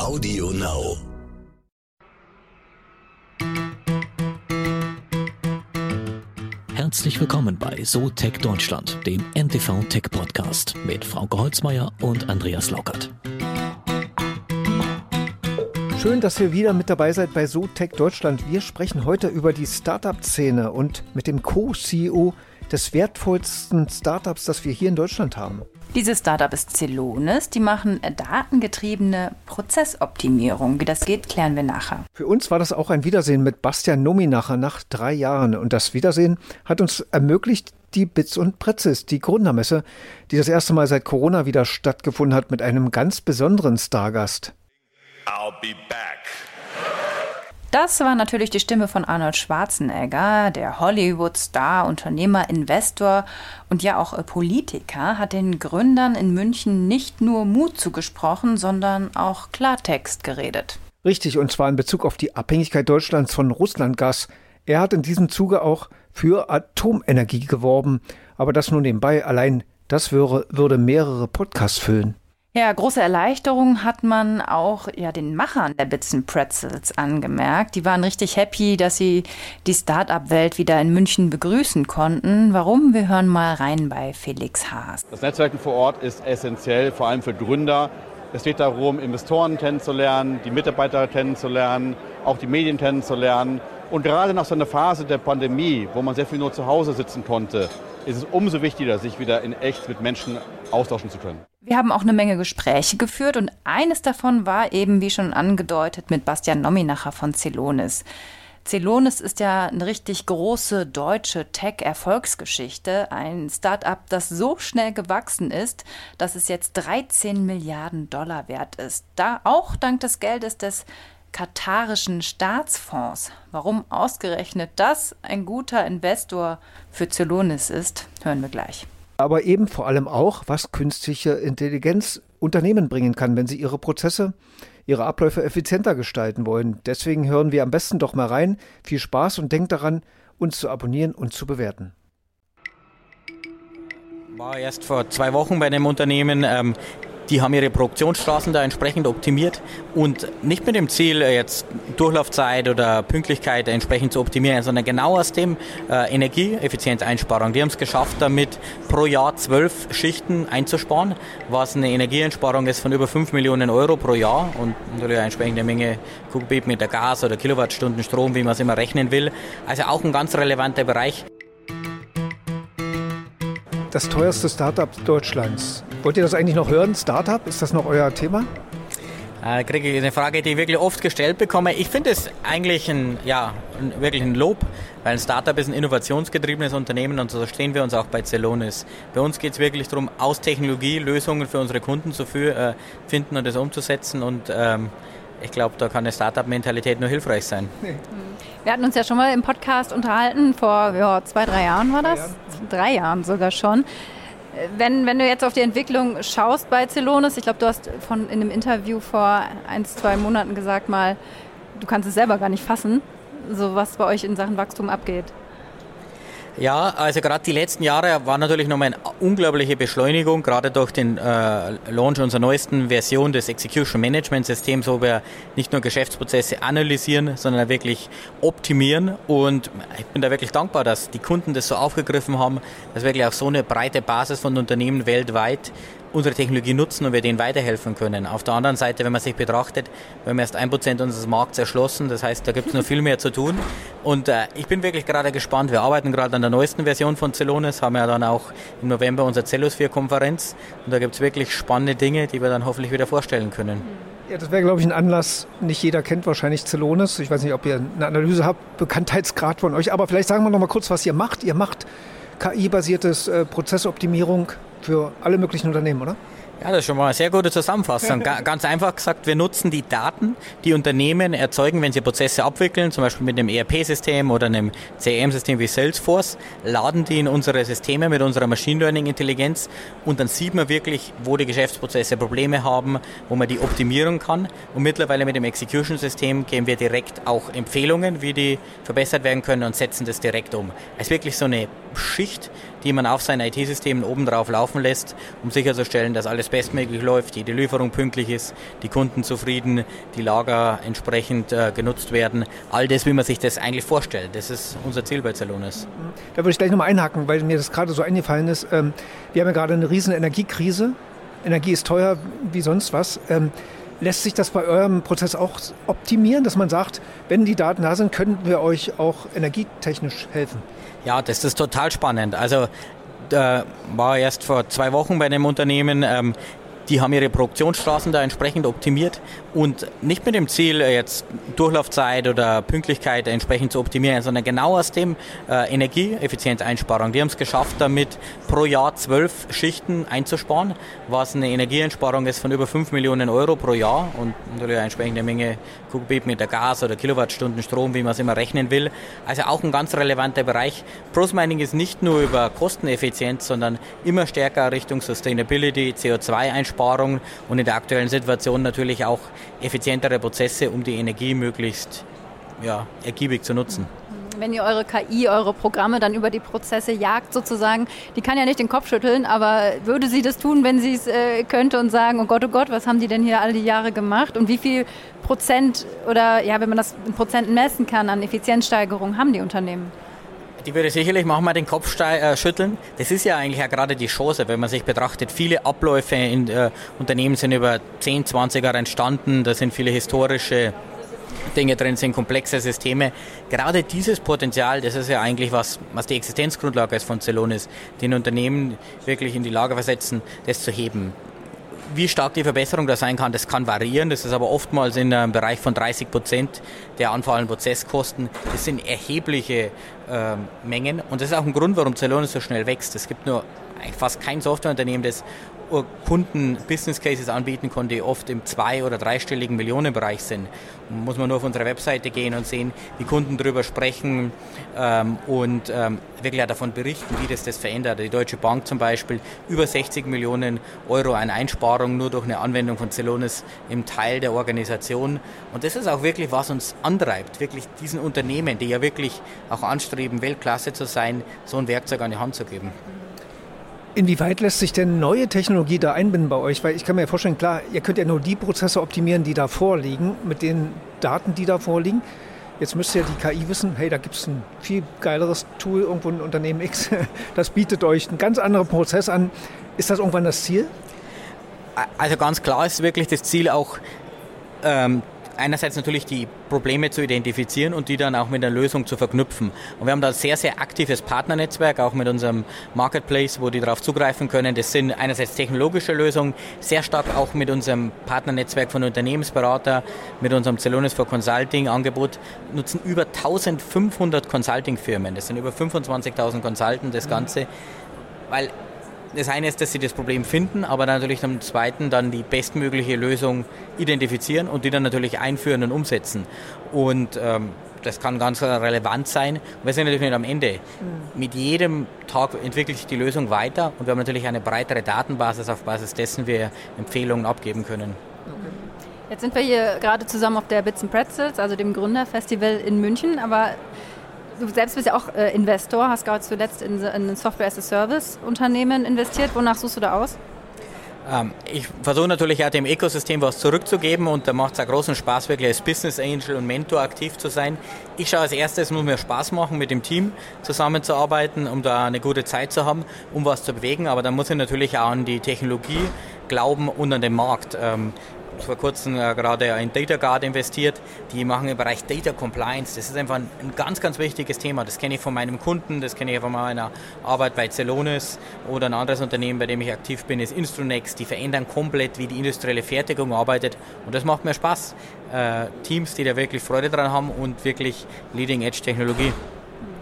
Audio Now. Herzlich willkommen bei So Tech Deutschland, dem NTV Tech Podcast mit Frauke Holzmeier und Andreas Laukert. Schön, dass ihr wieder mit dabei seid bei So Tech Deutschland. Wir sprechen heute über die Startup-Szene und mit dem Co-CEO des wertvollsten Startups, das wir hier in Deutschland haben. Dieses Startup ist Celonis. Die machen datengetriebene Prozessoptimierung. Wie das geht, klären wir nachher. Für uns war das auch ein Wiedersehen mit Bastian Nominacher nach drei Jahren. Und das Wiedersehen hat uns ermöglicht, die Bits und Pretzes, die Gründermesse, die das erste Mal seit Corona wieder stattgefunden hat, mit einem ganz besonderen Stargast. I'll be back. Das war natürlich die Stimme von Arnold Schwarzenegger, der Hollywood-Star, Unternehmer, Investor und ja auch Politiker, hat den Gründern in München nicht nur Mut zugesprochen, sondern auch Klartext geredet. Richtig, und zwar in Bezug auf die Abhängigkeit Deutschlands von Russlandgas. Er hat in diesem Zuge auch für Atomenergie geworben. Aber das nur nebenbei, allein das würde, würde mehrere Podcasts füllen. Ja, große Erleichterung hat man auch ja, den Machern der Bits Pretzels angemerkt. Die waren richtig happy, dass sie die Start-up-Welt wieder in München begrüßen konnten. Warum? Wir hören mal rein bei Felix Haas. Das Netzwerken vor Ort ist essentiell, vor allem für Gründer. Es geht darum, Investoren kennenzulernen, die Mitarbeiter kennenzulernen, auch die Medien kennenzulernen. Und gerade nach so einer Phase der Pandemie, wo man sehr viel nur zu Hause sitzen konnte, ist es umso wichtiger, sich wieder in echt mit Menschen austauschen zu können. Wir haben auch eine Menge Gespräche geführt und eines davon war eben, wie schon angedeutet, mit Bastian Nominacher von Celonis. Celonis ist ja eine richtig große deutsche Tech-Erfolgsgeschichte. Ein Start-up, das so schnell gewachsen ist, dass es jetzt 13 Milliarden Dollar wert ist. Da auch dank des Geldes des katarischen Staatsfonds. Warum ausgerechnet das ein guter Investor für Celonis ist, hören wir gleich aber eben vor allem auch, was künstliche Intelligenz Unternehmen bringen kann, wenn sie ihre Prozesse, ihre Abläufe effizienter gestalten wollen. Deswegen hören wir am besten doch mal rein. Viel Spaß und denkt daran, uns zu abonnieren und zu bewerten. War erst vor zwei Wochen bei einem Unternehmen, ähm, die haben ihre Produktionsstraßen da entsprechend optimiert und nicht mit dem Ziel, äh, jetzt Durchlaufzeit oder Pünktlichkeit entsprechend zu optimieren, sondern genau aus dem äh, Energieeffizienzeinsparung. Die haben es geschafft, damit pro Jahr zwölf Schichten einzusparen, was eine Energieeinsparung ist von über 5 Millionen Euro pro Jahr und natürlich eine entsprechende Menge Kubikmeter Gas oder Kilowattstunden Strom, wie man es immer rechnen will. Also auch ein ganz relevanter Bereich das teuerste Startup Deutschlands. Wollt ihr das eigentlich noch hören? Startup, ist das noch euer Thema? Äh, kriege ich eine Frage, die ich wirklich oft gestellt bekomme. Ich finde es eigentlich ein, ja, wirklich ein Lob, weil ein Startup ist ein innovationsgetriebenes Unternehmen und so stehen wir uns auch bei Celonis. Bei uns geht es wirklich darum, aus Technologie Lösungen für unsere Kunden zu äh, finden und das umzusetzen und ähm, ich glaube, da kann eine Startup-Mentalität nur hilfreich sein. Wir hatten uns ja schon mal im Podcast unterhalten, vor ja, zwei, drei Jahren war das? Drei Jahren, drei Jahren sogar schon. Wenn, wenn du jetzt auf die Entwicklung schaust bei Celonis, ich glaube, du hast von, in einem Interview vor ein, zwei Monaten gesagt mal, du kannst es selber gar nicht fassen, so was bei euch in Sachen Wachstum abgeht. Ja, also gerade die letzten Jahre war natürlich nochmal eine unglaubliche Beschleunigung, gerade durch den äh, Launch unserer neuesten Version des Execution Management Systems, wo wir nicht nur Geschäftsprozesse analysieren, sondern wirklich optimieren. Und ich bin da wirklich dankbar, dass die Kunden das so aufgegriffen haben, dass wirklich auch so eine breite Basis von Unternehmen weltweit unsere Technologie nutzen und wir denen weiterhelfen können. Auf der anderen Seite, wenn man sich betrachtet, wir haben erst ein Prozent unseres Markts erschlossen, das heißt, da gibt es noch viel mehr zu tun. Und äh, ich bin wirklich gerade gespannt. Wir arbeiten gerade an der neuesten Version von Celonis, haben ja dann auch im November unsere Cellosphere-Konferenz und da gibt es wirklich spannende Dinge, die wir dann hoffentlich wieder vorstellen können. Ja, das wäre, glaube ich, ein Anlass. Nicht jeder kennt wahrscheinlich Celonis. Ich weiß nicht, ob ihr eine Analyse habt, Bekanntheitsgrad von euch, aber vielleicht sagen wir noch mal kurz, was ihr macht. Ihr macht KI-basiertes äh, Prozessoptimierung für alle möglichen Unternehmen, oder? Ja, das ist schon mal eine sehr gute Zusammenfassung. Ganz einfach gesagt, wir nutzen die Daten, die Unternehmen erzeugen, wenn sie Prozesse abwickeln, zum Beispiel mit einem ERP-System oder einem CRM-System wie Salesforce, laden die in unsere Systeme mit unserer Machine Learning-Intelligenz und dann sieht man wirklich, wo die Geschäftsprozesse Probleme haben, wo man die optimieren kann. Und mittlerweile mit dem Execution-System geben wir direkt auch Empfehlungen, wie die verbessert werden können und setzen das direkt um. Es ist wirklich so eine Schicht, die man auf seinen IT-Systemen obendrauf laufen lässt, um sicherzustellen, dass alles bestmöglich läuft, jede Lieferung pünktlich ist, die Kunden zufrieden, die Lager entsprechend äh, genutzt werden. All das, wie man sich das eigentlich vorstellt. Das ist unser Ziel bei Zelonis. Da würde ich gleich nochmal einhaken, weil mir das gerade so eingefallen ist. Ähm, wir haben ja gerade eine riesen Energiekrise. Energie ist teuer wie sonst was. Ähm, lässt sich das bei eurem Prozess auch optimieren, dass man sagt, wenn die Daten da sind, können wir euch auch energietechnisch helfen? Ja, das ist total spannend. Also da war erst vor zwei Wochen bei einem Unternehmen, ähm, die haben ihre Produktionsstraßen da entsprechend optimiert und nicht mit dem Ziel, jetzt Durchlaufzeit oder Pünktlichkeit entsprechend zu optimieren, sondern genau aus dem äh, Energieeffizienzeinsparung. Die haben es geschafft, damit pro Jahr zwölf Schichten einzusparen, was eine Energieeinsparung ist von über 5 Millionen Euro pro Jahr und natürlich eine entsprechende Menge Kubikmeter Gas oder Kilowattstunden Strom, wie man es immer rechnen will. Also auch ein ganz relevanter Bereich. Prosmining ist nicht nur über Kosteneffizienz, sondern immer stärker Richtung Sustainability, CO2-Einsparung und in der aktuellen Situation natürlich auch effizientere Prozesse, um die Energie möglichst ja, ergiebig zu nutzen wenn ihr eure KI, eure Programme dann über die Prozesse jagt sozusagen, die kann ja nicht den Kopf schütteln, aber würde sie das tun, wenn sie es äh, könnte und sagen, oh Gott, oh Gott, was haben die denn hier all die Jahre gemacht und wie viel Prozent oder ja, wenn man das in Prozenten messen kann an Effizienzsteigerung haben die Unternehmen? Die würde sicherlich manchmal den Kopf äh, schütteln. Das ist ja eigentlich ja gerade die Chance, wenn man sich betrachtet. Viele Abläufe in äh, Unternehmen sind über 10, 20 Jahre entstanden. Da sind viele historische Dinge drin sind, komplexe Systeme. Gerade dieses Potenzial, das ist ja eigentlich was, was die Existenzgrundlage ist von Celonis, den Unternehmen wirklich in die Lage versetzen, das zu heben. Wie stark die Verbesserung da sein kann, das kann variieren. Das ist aber oftmals in einem Bereich von 30 Prozent der anfallenden Prozesskosten. Das sind erhebliche äh, Mengen und das ist auch ein Grund, warum Celonis so schnell wächst. Es gibt nur fast kein Softwareunternehmen, das Kunden Business Cases anbieten konnte, die oft im zwei- oder dreistelligen Millionenbereich sind. Muss man nur auf unsere Webseite gehen und sehen, wie Kunden darüber sprechen ähm, und ähm, wirklich davon berichten, wie das das verändert. Die Deutsche Bank zum Beispiel über 60 Millionen Euro an Einsparung nur durch eine Anwendung von Celonis im Teil der Organisation. Und das ist auch wirklich, was uns antreibt, wirklich diesen Unternehmen, die ja wirklich auch anstreben, Weltklasse zu sein, so ein Werkzeug an die Hand zu geben. Inwieweit lässt sich denn neue Technologie da einbinden bei euch? Weil ich kann mir vorstellen, klar, ihr könnt ja nur die Prozesse optimieren, die da vorliegen, mit den Daten, die da vorliegen. Jetzt müsste ja die KI wissen, hey, da gibt es ein viel geileres Tool irgendwo in Unternehmen X, das bietet euch einen ganz anderen Prozess an. Ist das irgendwann das Ziel? Also ganz klar ist wirklich das Ziel auch, ähm, einerseits natürlich die Probleme zu identifizieren und die dann auch mit der Lösung zu verknüpfen. Und wir haben da ein sehr, sehr aktives Partnernetzwerk, auch mit unserem Marketplace, wo die darauf zugreifen können. Das sind einerseits technologische Lösungen, sehr stark auch mit unserem Partnernetzwerk von Unternehmensberater, mit unserem Celonis for Consulting Angebot, nutzen über 1500 Consulting-Firmen. Das sind über 25.000 Consultants, das Ganze. Weil das eine ist, dass sie das Problem finden, aber dann natürlich zum Zweiten dann die bestmögliche Lösung identifizieren und die dann natürlich einführen und umsetzen. Und ähm, das kann ganz relevant sein. wir sind natürlich nicht am Ende. Mhm. Mit jedem Tag entwickelt sich die Lösung weiter und wir haben natürlich eine breitere Datenbasis, auf Basis dessen wir Empfehlungen abgeben können. Jetzt sind wir hier gerade zusammen auf der Bits and Pretzels, also dem Gründerfestival in München, aber du selbst bist ja auch äh, Investor, hast gerade zuletzt in, in ein Software-as-a-Service-Unternehmen investiert. Wonach suchst du da aus? Ähm, ich versuche natürlich auch dem Ökosystem was zurückzugeben und da macht es auch großen Spaß, wirklich als Business Angel und Mentor aktiv zu sein. Ich schaue als erstes, es muss mir Spaß machen, mit dem Team zusammenzuarbeiten, um da eine gute Zeit zu haben, um was zu bewegen. Aber dann muss ich natürlich auch an die Technologie glauben und an den Markt. Ähm, vor kurzem äh, gerade in DataGuard investiert. Die machen im Bereich Data Compliance. Das ist einfach ein, ein ganz, ganz wichtiges Thema. Das kenne ich von meinem Kunden, das kenne ich von meiner Arbeit bei Celonis oder ein anderes Unternehmen, bei dem ich aktiv bin, ist Instrunex. Die verändern komplett, wie die industrielle Fertigung arbeitet. Und das macht mir Spaß. Äh, Teams, die da wirklich Freude dran haben und wirklich Leading-Edge-Technologie.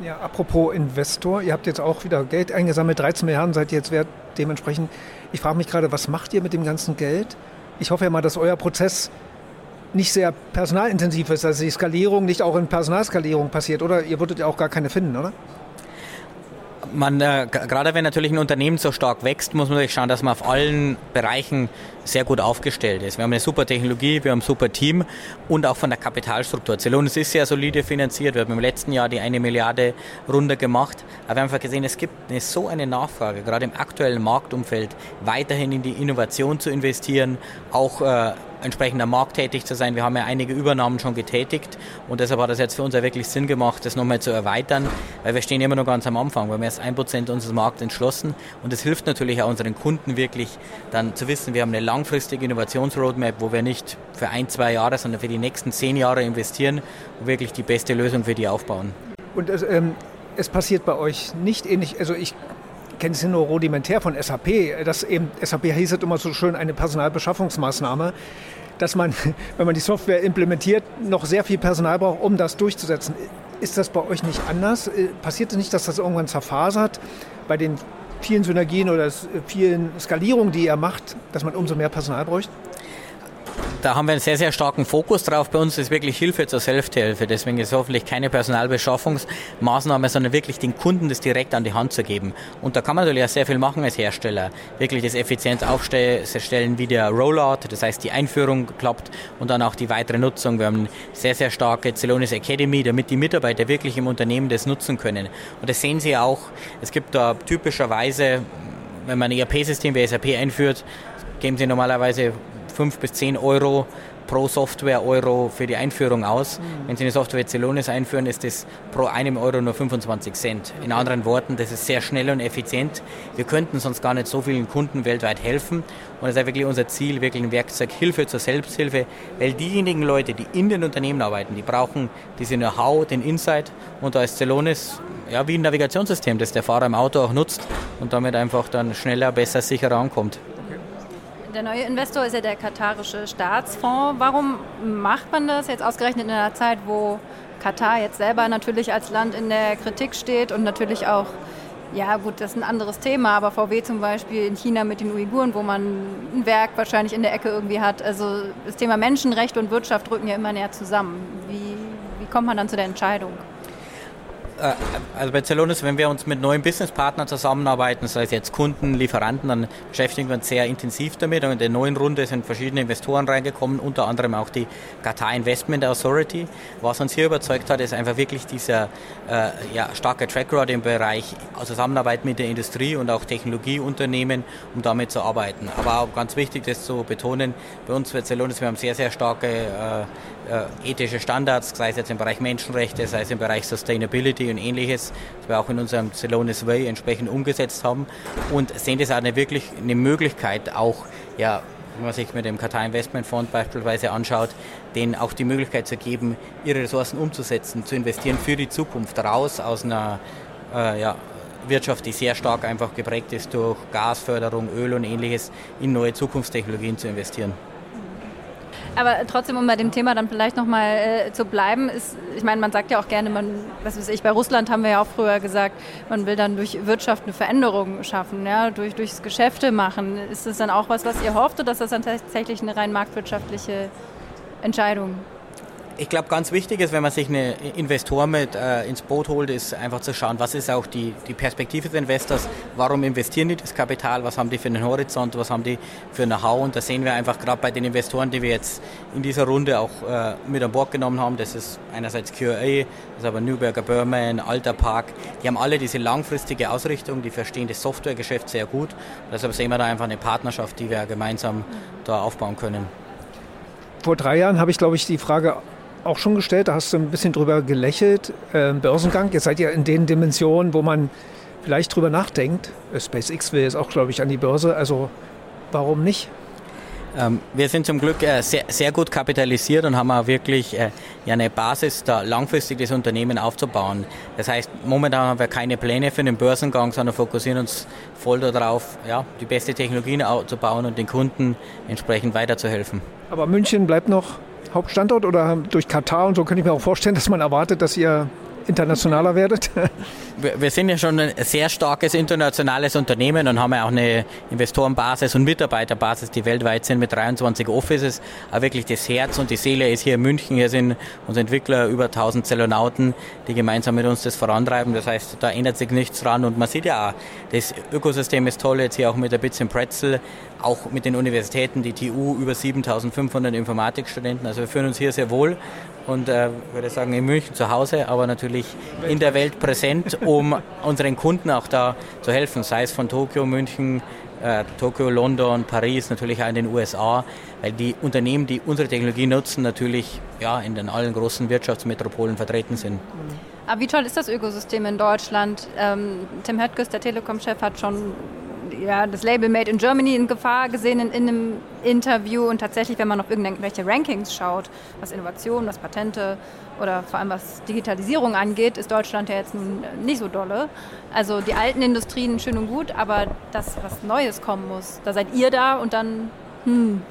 Ja, apropos Investor, ihr habt jetzt auch wieder Geld eingesammelt, 13 Milliarden seid ihr jetzt wert dementsprechend. Ich frage mich gerade, was macht ihr mit dem ganzen Geld? Ich hoffe ja mal, dass euer Prozess nicht sehr personalintensiv ist, dass die Skalierung nicht auch in Personalskalierung passiert, oder? Ihr würdet ja auch gar keine finden, oder? Man, äh, gerade wenn natürlich ein Unternehmen so stark wächst, muss man natürlich schauen, dass man auf allen Bereichen sehr gut aufgestellt ist. Wir haben eine super Technologie, wir haben ein super Team und auch von der Kapitalstruktur. Celonis ist sehr solide finanziert. Wir haben im letzten Jahr die eine Milliarde Runde gemacht. Aber wir haben einfach gesehen, es gibt eine, so eine Nachfrage, gerade im aktuellen Marktumfeld, weiterhin in die Innovation zu investieren, auch äh, entsprechend am Markt tätig zu sein. Wir haben ja einige Übernahmen schon getätigt und deshalb hat es jetzt für uns ja wirklich Sinn gemacht, das nochmal zu erweitern, weil wir stehen immer noch ganz am Anfang. Wir haben erst ein Prozent unseres Marktes entschlossen und es hilft natürlich auch unseren Kunden wirklich dann zu wissen, wir haben eine langfristige Innovationsroadmap, wo wir nicht für ein, zwei Jahre, sondern für die nächsten zehn Jahre investieren und wirklich die beste Lösung für die aufbauen. Und es, ähm, es passiert bei euch nicht ähnlich, also ich kenne es nur rudimentär von SAP, dass eben, SAP hieß es immer so schön, eine Personalbeschaffungsmaßnahme, dass man, wenn man die Software implementiert, noch sehr viel Personal braucht, um das durchzusetzen. Ist das bei euch nicht anders? Äh, passiert es nicht, dass das irgendwann zerfasert bei den vielen Synergien oder vielen Skalierungen, die ihr macht, dass man umso mehr Personal bräuchte? Da haben wir einen sehr, sehr starken Fokus drauf. Bei uns ist wirklich Hilfe zur Selbsthilfe. Deswegen ist es hoffentlich keine Personalbeschaffungsmaßnahme, sondern wirklich den Kunden das direkt an die Hand zu geben. Und da kann man natürlich auch sehr viel machen als Hersteller. Wirklich das effizient aufstellen wie der Rollout, das heißt die Einführung klappt und dann auch die weitere Nutzung. Wir haben eine sehr, sehr starke Celonis Academy, damit die Mitarbeiter wirklich im Unternehmen das nutzen können. Und das sehen Sie auch. Es gibt da typischerweise, wenn man ein ERP-System wie SAP einführt, geben Sie normalerweise 5 bis 10 Euro pro Software-Euro für die Einführung aus. Mhm. Wenn Sie eine Software Celonis einführen, ist das pro einem Euro nur 25 Cent. In anderen Worten, das ist sehr schnell und effizient. Wir könnten sonst gar nicht so vielen Kunden weltweit helfen. Und es ist wirklich unser Ziel, wirklich ein Werkzeug Hilfe zur Selbsthilfe, weil diejenigen Leute, die in den Unternehmen arbeiten, die brauchen diese Know-how, den Insight. Und da ist Celonis ja, wie ein Navigationssystem, das der Fahrer im Auto auch nutzt und damit einfach dann schneller, besser, sicherer ankommt. Der neue Investor ist ja der katarische Staatsfonds. Warum macht man das jetzt ausgerechnet in einer Zeit, wo Katar jetzt selber natürlich als Land in der Kritik steht und natürlich auch, ja gut, das ist ein anderes Thema, aber VW zum Beispiel in China mit den Uiguren, wo man ein Werk wahrscheinlich in der Ecke irgendwie hat. Also das Thema Menschenrecht und Wirtschaft rücken ja immer näher zusammen. Wie, wie kommt man dann zu der Entscheidung? Äh, also bei Celonis, wenn wir uns mit neuen Businesspartnern zusammenarbeiten, sei es jetzt Kunden, Lieferanten, dann beschäftigen wir uns sehr intensiv damit. Und in der neuen Runde sind verschiedene Investoren reingekommen, unter anderem auch die Qatar Investment Authority. Was uns hier überzeugt hat, ist einfach wirklich dieser äh, ja, starke Track Record im Bereich Zusammenarbeit mit der Industrie und auch Technologieunternehmen, um damit zu arbeiten. Aber auch ganz wichtig, das zu betonen, bei uns bei Celonis, wir haben sehr, sehr starke äh, äh, ethische Standards, sei es jetzt im Bereich Menschenrechte, sei es im Bereich Sustainability und ähnliches, das wir auch in unserem Celonis Way entsprechend umgesetzt haben und sehen das auch eine wirklich eine Möglichkeit, auch ja, wenn man sich mit dem Qatar Investment Fund beispielsweise anschaut, denen auch die Möglichkeit zu geben, ihre Ressourcen umzusetzen, zu investieren für die Zukunft, raus aus einer äh, ja, Wirtschaft, die sehr stark einfach geprägt ist durch Gasförderung, Öl und ähnliches, in neue Zukunftstechnologien zu investieren. Aber trotzdem, um bei dem Thema dann vielleicht nochmal äh, zu bleiben, ist, ich meine, man sagt ja auch gerne, man, was weiß ich, bei Russland haben wir ja auch früher gesagt, man will dann durch Wirtschaft eine Veränderung schaffen, ja, durch, durchs Geschäfte machen. Ist das dann auch was, was ihr hofft oder ist das dann tatsächlich eine rein marktwirtschaftliche Entscheidung? Ich glaube, ganz wichtig ist, wenn man sich eine Investor mit äh, ins Boot holt, ist einfach zu schauen, was ist auch die, die Perspektive des Investors, warum investieren die das Kapital, was haben die für einen Horizont, was haben die für ein Know-how? Und da sehen wir einfach gerade bei den Investoren, die wir jetzt in dieser Runde auch äh, mit an Bord genommen haben, das ist einerseits QA, das ist aber Newberger Berman, Alter Park, die haben alle diese langfristige Ausrichtung, die verstehen das Softwaregeschäft sehr gut. Deshalb sehen wir da einfach eine Partnerschaft, die wir gemeinsam da aufbauen können. Vor drei Jahren habe ich, glaube ich, die Frage auch schon gestellt, da hast du ein bisschen drüber gelächelt. Äh, Börsengang, jetzt seid ihr in den Dimensionen, wo man vielleicht drüber nachdenkt. Äh, SpaceX will jetzt auch, glaube ich, an die Börse. Also warum nicht? Ähm, wir sind zum Glück äh, sehr, sehr, gut kapitalisiert und haben auch wirklich äh, ja, eine Basis, da langfristig das Unternehmen aufzubauen. Das heißt, momentan haben wir keine Pläne für den Börsengang, sondern fokussieren uns voll darauf, ja, die beste Technologien aufzubauen und den Kunden entsprechend weiterzuhelfen. Aber München bleibt noch Hauptstandort oder durch Katar und so könnte ich mir auch vorstellen, dass man erwartet, dass ihr internationaler werdet? Wir sind ja schon ein sehr starkes internationales Unternehmen und haben ja auch eine Investorenbasis und Mitarbeiterbasis, die weltweit sind mit 23 Offices. Aber wirklich das Herz und die Seele ist hier in München. Hier sind unsere Entwickler über 1000 Zellonauten, die gemeinsam mit uns das vorantreiben. Das heißt, da ändert sich nichts dran und man sieht ja auch, das Ökosystem ist toll, jetzt hier auch mit der Bits Pretzel, auch mit den Universitäten, die TU, über 7500 Informatikstudenten. Also wir fühlen uns hier sehr wohl und äh, würde sagen in München zu Hause, aber natürlich in der Welt präsent, um unseren Kunden auch da zu helfen, sei es von Tokio, München, äh, Tokio, London, Paris, natürlich auch in den USA, weil die Unternehmen, die unsere Technologie nutzen, natürlich ja, in den allen großen Wirtschaftsmetropolen vertreten sind. Aber wie toll ist das Ökosystem in Deutschland? Ähm, Tim Höttges, der Telekom-Chef, hat schon ja, das Label Made in Germany in Gefahr gesehen in, in, einem Interview. Und tatsächlich, wenn man auf irgendwelche Rankings schaut, was Innovation, was Patente oder vor allem was Digitalisierung angeht, ist Deutschland ja jetzt nun nicht so dolle. Also die alten Industrien schön und gut, aber das, was Neues kommen muss, da seid ihr da und dann, hm.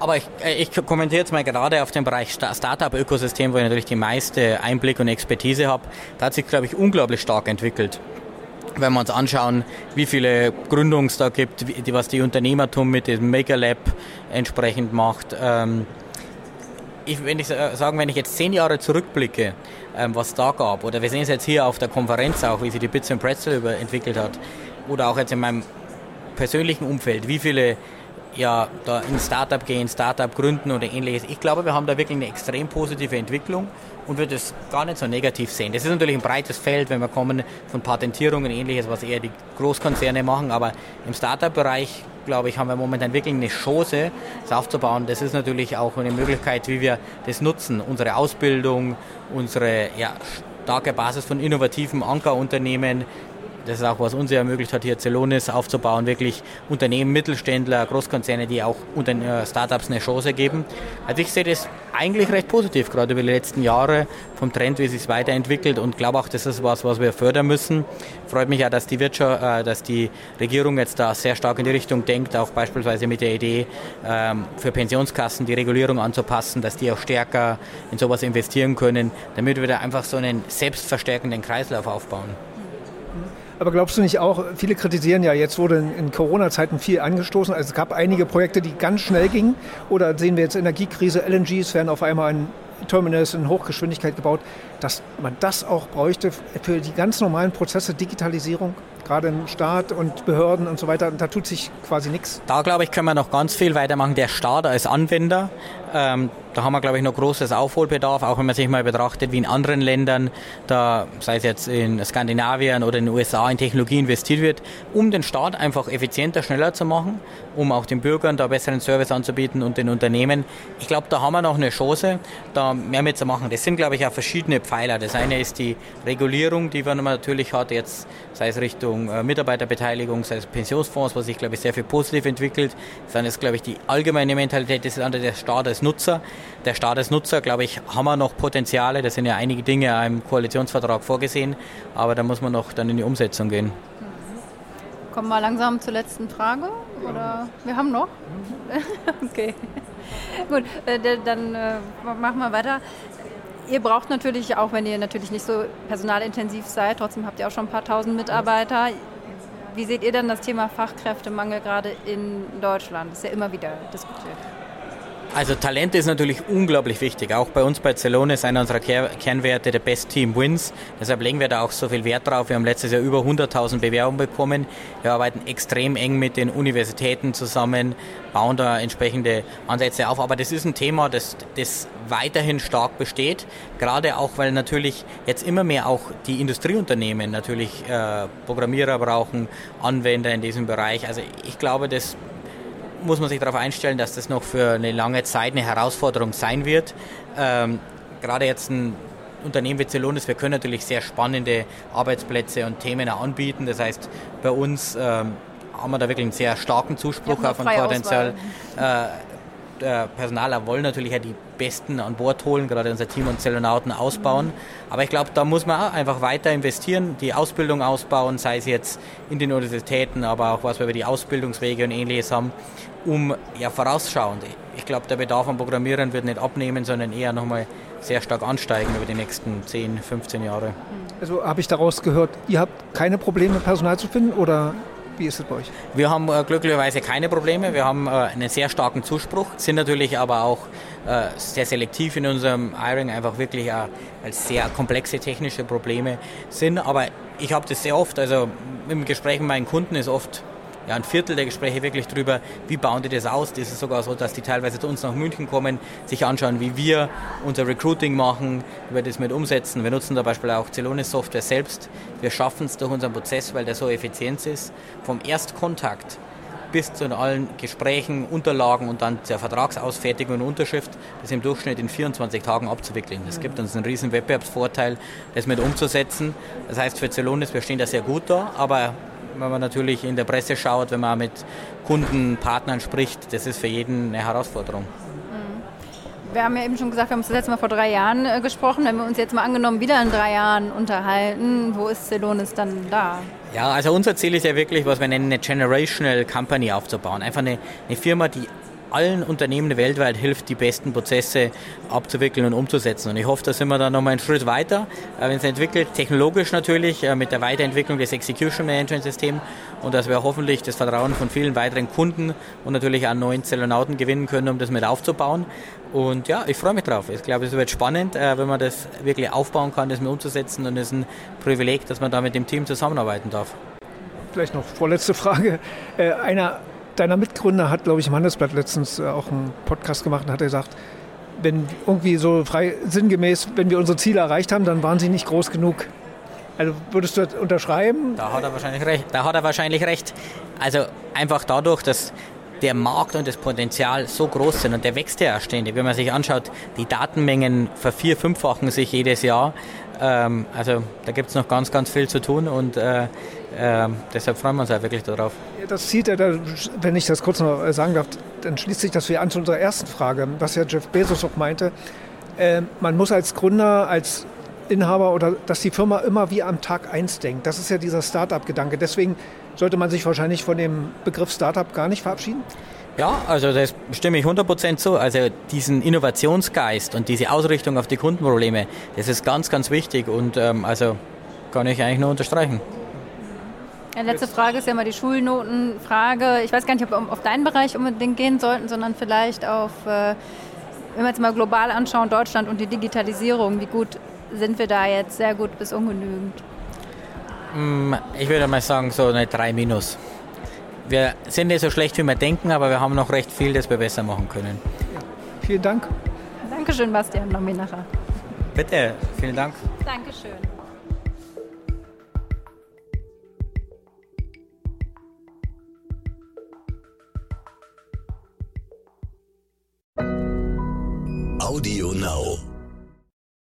Aber ich, äh, ich kommentiere jetzt mal gerade auf den Bereich Startup-Ökosystem, wo ich natürlich die meiste Einblick und Expertise habe. Da hat sich, glaube ich, unglaublich stark entwickelt wenn wir uns anschauen, wie viele Gründungen es da gibt, was die Unternehmertum mit dem Maker Lab entsprechend macht. Ähm, ich, wenn ich sagen, wenn ich jetzt zehn Jahre zurückblicke, ähm, was da gab, oder wir sehen es jetzt hier auf der Konferenz auch, wie sich die Bits and Pretzel entwickelt hat, oder auch jetzt in meinem persönlichen Umfeld, wie viele ja da in Startup gehen, Startup gründen oder ähnliches. Ich glaube, wir haben da wirklich eine extrem positive Entwicklung und würde es gar nicht so negativ sehen. Das ist natürlich ein breites Feld, wenn wir kommen von Patentierungen und ähnliches, was eher die Großkonzerne machen, aber im Startup-Bereich, glaube ich, haben wir momentan wirklich eine Chance, das aufzubauen. Das ist natürlich auch eine Möglichkeit, wie wir das nutzen, unsere Ausbildung, unsere ja, starke Basis von innovativen Ankerunternehmen, das ist auch, was uns ermöglicht hat, hier Celonis aufzubauen, wirklich Unternehmen, Mittelständler, Großkonzerne, die auch unter äh, Startups eine Chance geben. Also ich sehe das eigentlich recht positiv, gerade über die letzten Jahre vom Trend, wie es sich weiterentwickelt und glaube auch, das ist was, was wir fördern müssen. Freut mich ja, dass die Wirtschaft, äh, dass die Regierung jetzt da sehr stark in die Richtung denkt, auch beispielsweise mit der Idee, ähm, für Pensionskassen die Regulierung anzupassen, dass die auch stärker in sowas investieren können, damit wir da einfach so einen selbstverstärkenden Kreislauf aufbauen. Aber glaubst du nicht auch, viele kritisieren ja, jetzt wurde in, Corona-Zeiten viel angestoßen. Also es gab einige Projekte, die ganz schnell gingen. Oder sehen wir jetzt Energiekrise, LNGs werden auf einmal in Terminals in Hochgeschwindigkeit gebaut, dass man das auch bräuchte für die ganz normalen Prozesse, Digitalisierung, gerade im Staat und Behörden und so weiter. Da tut sich quasi nichts. Da glaube ich, können wir noch ganz viel weitermachen. Der Staat als Anwender ähm, da haben wir, glaube ich, noch großes Aufholbedarf, auch wenn man sich mal betrachtet, wie in anderen Ländern, da sei es jetzt in Skandinavien oder in den USA, in Technologie investiert wird, um den Staat einfach effizienter, schneller zu machen, um auch den Bürgern da besseren Service anzubieten und den Unternehmen. Ich glaube, da haben wir noch eine Chance, da mehr mitzumachen. Das sind, glaube ich, auch verschiedene Pfeiler. Das eine ist die Regulierung, die man natürlich hat, jetzt sei es Richtung äh, Mitarbeiterbeteiligung, sei es Pensionsfonds, was sich, glaube ich, sehr viel positiv entwickelt. Dann ist, glaube ich, die allgemeine Mentalität, das andere der Staat als Nutzer. Der Staat als Nutzer, glaube ich, haben wir noch Potenziale. Da sind ja einige Dinge im Koalitionsvertrag vorgesehen, aber da muss man noch dann in die Umsetzung gehen. Kommen wir langsam zur letzten Frage? Oder wir haben noch? okay. Gut, äh, dann äh, machen wir weiter. Ihr braucht natürlich, auch wenn ihr natürlich nicht so personalintensiv seid, trotzdem habt ihr auch schon ein paar tausend Mitarbeiter. Wie seht ihr denn das Thema Fachkräftemangel gerade in Deutschland? Das ist ja immer wieder diskutiert. Also Talent ist natürlich unglaublich wichtig. Auch bei uns bei Zelone ist einer unserer Kernwerte der Best Team Wins. Deshalb legen wir da auch so viel Wert drauf. Wir haben letztes Jahr über 100.000 Bewerbungen bekommen. Wir arbeiten extrem eng mit den Universitäten zusammen, bauen da entsprechende Ansätze auf. Aber das ist ein Thema, das, das weiterhin stark besteht. Gerade auch, weil natürlich jetzt immer mehr auch die Industrieunternehmen natürlich äh, Programmierer brauchen, Anwender in diesem Bereich. Also ich glaube, das muss man sich darauf einstellen, dass das noch für eine lange Zeit eine Herausforderung sein wird. Ähm, gerade jetzt ein Unternehmen wie Celonis, wir können natürlich sehr spannende Arbeitsplätze und Themen anbieten. Das heißt, bei uns ähm, haben wir da wirklich einen sehr starken Zuspruch auf ein Potenzial. Äh, der Personaler wollen natürlich ja die Besten an Bord holen, gerade unser Team und Zellonauten ausbauen. Aber ich glaube, da muss man auch einfach weiter investieren, die Ausbildung ausbauen, sei es jetzt in den Universitäten, aber auch was wir über die Ausbildungswege und ähnliches haben, um ja vorausschauend. Ich glaube, der Bedarf an Programmierern wird nicht abnehmen, sondern eher nochmal sehr stark ansteigen über die nächsten 10, 15 Jahre. Also habe ich daraus gehört, ihr habt keine Probleme, Personal zu finden oder wie ist es bei euch? Wir haben äh, glücklicherweise keine Probleme. Wir haben äh, einen sehr starken Zuspruch, sind natürlich aber auch äh, sehr selektiv in unserem Hiring, einfach wirklich äh, als sehr komplexe technische Probleme sind. Aber ich habe das sehr oft, also im Gespräch mit meinen Kunden ist oft ja, ein Viertel der Gespräche wirklich darüber, wie bauen die das aus. Das ist sogar so, dass die teilweise zu uns nach München kommen, sich anschauen, wie wir unser Recruiting machen, wie wir das mit umsetzen. Wir nutzen zum Beispiel auch Celonis Software selbst. Wir schaffen es durch unseren Prozess, weil der so effizient ist, vom Erstkontakt bis zu allen Gesprächen, Unterlagen und dann zur Vertragsausfertigung und Unterschrift, das im Durchschnitt in 24 Tagen abzuwickeln. Das gibt uns einen riesen Wettbewerbsvorteil, das mit umzusetzen. Das heißt, für Celonis, wir stehen da sehr gut da, aber wenn man natürlich in der Presse schaut, wenn man mit Kunden, Partnern spricht, das ist für jeden eine Herausforderung. Mhm. Wir haben ja eben schon gesagt, wir haben uns das letzte Mal vor drei Jahren äh, gesprochen. Wenn wir uns jetzt mal angenommen wieder in drei Jahren unterhalten, wo ist Celonis dann da? Ja, also unser Ziel ist ja wirklich, was wir nennen, eine Generational Company aufzubauen. Einfach eine, eine Firma, die allen Unternehmen weltweit hilft, die besten Prozesse abzuwickeln und umzusetzen. Und ich hoffe, da sind wir dann nochmal einen Schritt weiter, äh, wenn es entwickelt, technologisch natürlich, äh, mit der Weiterentwicklung des Execution Management Systems und dass wir hoffentlich das Vertrauen von vielen weiteren Kunden und natürlich auch neuen Zellonauten gewinnen können, um das mit aufzubauen. Und ja, ich freue mich drauf. Ich glaube, es wird spannend, äh, wenn man das wirklich aufbauen kann, das mit umzusetzen. Und es ist ein Privileg, dass man da mit dem Team zusammenarbeiten darf. Vielleicht noch vorletzte Frage. Einer deiner Mitgründer hat, glaube ich, im Handelsblatt letztens äh, auch einen Podcast gemacht und hat gesagt, wenn irgendwie so frei sinngemäß, wenn wir unsere Ziele erreicht haben, dann waren sie nicht groß genug. Also würdest du das unterschreiben? Da hat er wahrscheinlich recht. Da hat er wahrscheinlich recht. Also einfach dadurch, dass der Markt und das Potenzial so groß sind und der wächst ja ständig. Wenn man sich anschaut, die Datenmengen vervier-, fünffachen sich jedes Jahr. Ähm, also da gibt es noch ganz, ganz viel zu tun und äh, äh, deshalb freuen wir uns auch wirklich darauf. Das zieht ja, wenn ich das kurz noch sagen darf, dann schließt sich das wieder an zu unserer ersten Frage, was ja Jeff Bezos auch meinte. Äh, man muss als Gründer, als Inhaber oder dass die Firma immer wie am Tag eins denkt. Das ist ja dieser Startup-Gedanke. Deswegen sollte man sich wahrscheinlich von dem Begriff Startup gar nicht verabschieden. Ja, also das stimme ich 100% zu. Also diesen Innovationsgeist und diese Ausrichtung auf die Kundenprobleme, das ist ganz, ganz wichtig und ähm, also kann ich eigentlich nur unterstreichen. Ja, letzte Frage ist ja mal die Schulnotenfrage. Ich weiß gar nicht, ob wir auf deinen Bereich unbedingt gehen sollten, sondern vielleicht auf, äh, wenn wir jetzt mal global anschauen, Deutschland und die Digitalisierung. Wie gut sind wir da jetzt? Sehr gut bis ungenügend? Mm, ich würde mal sagen, so eine 3 minus. Wir sind nicht so schlecht, wie wir denken, aber wir haben noch recht viel, das wir besser machen können. Ja, vielen Dank. Dankeschön, Bastian Nominacher. Bitte, vielen Dank. Dankeschön. Audio Now.